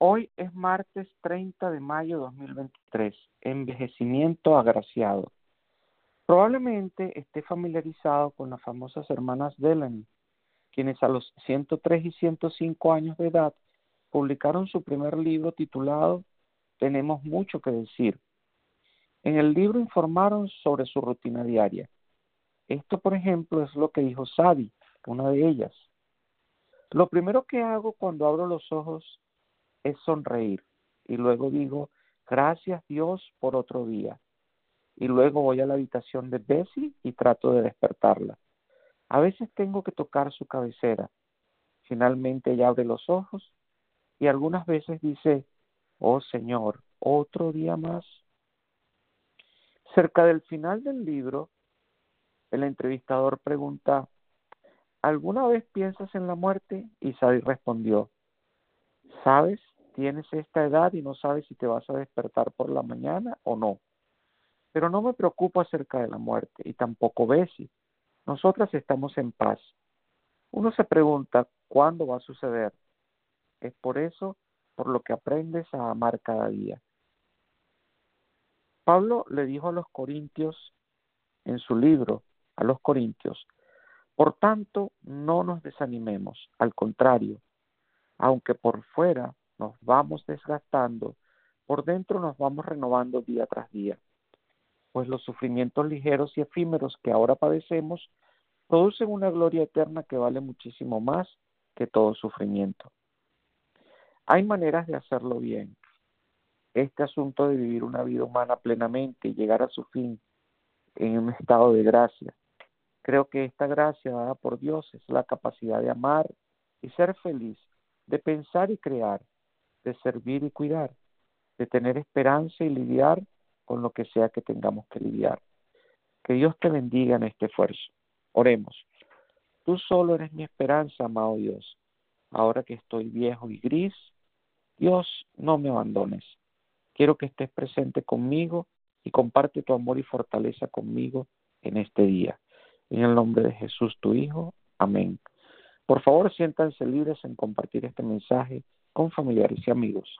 Hoy es martes 30 de mayo de 2023, envejecimiento agraciado. Probablemente esté familiarizado con las famosas hermanas Delaney, quienes a los 103 y 105 años de edad publicaron su primer libro titulado Tenemos mucho que decir. En el libro informaron sobre su rutina diaria. Esto, por ejemplo, es lo que dijo Sadie, una de ellas. Lo primero que hago cuando abro los ojos es sonreír y luego digo, gracias Dios por otro día. Y luego voy a la habitación de Bessie y trato de despertarla. A veces tengo que tocar su cabecera. Finalmente ella abre los ojos y algunas veces dice, oh Señor, otro día más. Cerca del final del libro, el entrevistador pregunta, ¿alguna vez piensas en la muerte? Y Sadie respondió, ¿sabes? tienes esta edad y no sabes si te vas a despertar por la mañana o no. Pero no me preocupo acerca de la muerte y tampoco Bessie. Nosotras estamos en paz. Uno se pregunta cuándo va a suceder. Es por eso por lo que aprendes a amar cada día. Pablo le dijo a los corintios en su libro, a los corintios, por tanto, no nos desanimemos, al contrario, aunque por fuera nos vamos desgastando, por dentro nos vamos renovando día tras día, pues los sufrimientos ligeros y efímeros que ahora padecemos producen una gloria eterna que vale muchísimo más que todo sufrimiento. Hay maneras de hacerlo bien. Este asunto de vivir una vida humana plenamente y llegar a su fin en un estado de gracia. Creo que esta gracia dada por Dios es la capacidad de amar y ser feliz, de pensar y crear, de servir y cuidar, de tener esperanza y lidiar con lo que sea que tengamos que lidiar. Que Dios te bendiga en este esfuerzo. Oremos. Tú solo eres mi esperanza, amado Dios. Ahora que estoy viejo y gris, Dios, no me abandones. Quiero que estés presente conmigo y comparte tu amor y fortaleza conmigo en este día. En el nombre de Jesús, tu Hijo. Amén. Por favor, siéntanse libres en compartir este mensaje con familiares y amigos.